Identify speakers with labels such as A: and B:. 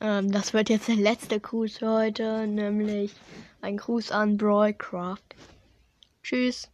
A: Ähm, das wird jetzt der letzte Gruß für heute, nämlich ein Gruß an Broadcraft. Tschüss.